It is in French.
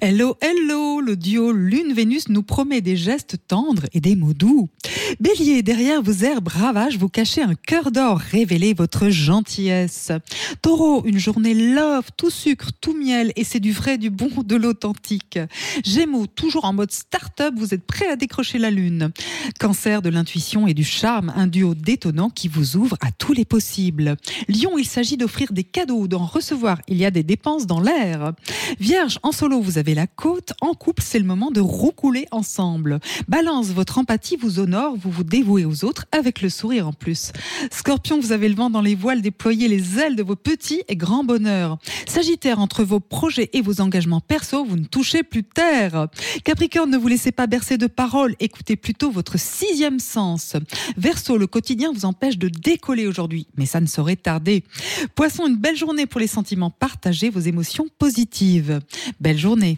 Hello, hello, le duo Lune-Vénus nous promet des gestes tendres et des mots doux. Bélier, derrière vos airs bravages, vous cachez un cœur d'or, révélez votre gentillesse. Taureau, une journée love, tout sucre, tout miel, et c'est du vrai, du bon, de l'authentique. Gémeaux, toujours en mode start-up, vous êtes prêt à décrocher la lune. Cancer, de l'intuition et du charme, un duo détonnant qui vous ouvre à tous les possibles. Lion, il s'agit d'offrir des cadeaux, d'en recevoir, il y a des dépenses dans l'air. Vierge, en solo, vous avez la côte. En couple, c'est le moment de roucouler ensemble. Balance, votre empathie vous honore, vous vous dévouez aux autres avec le sourire en plus. Scorpion, vous avez le vent dans les voiles, déployez les ailes de vos petits et grands bonheurs. Sagittaire, entre vos projets et vos engagements perso, vous ne touchez plus terre. Capricorne, ne vous laissez pas bercer de paroles, écoutez plutôt votre sixième sens. Verseau, le quotidien vous empêche de décoller aujourd'hui, mais ça ne saurait tarder. Poisson, une belle journée pour les sentiments partagés, vos émotions positives. Belle journée.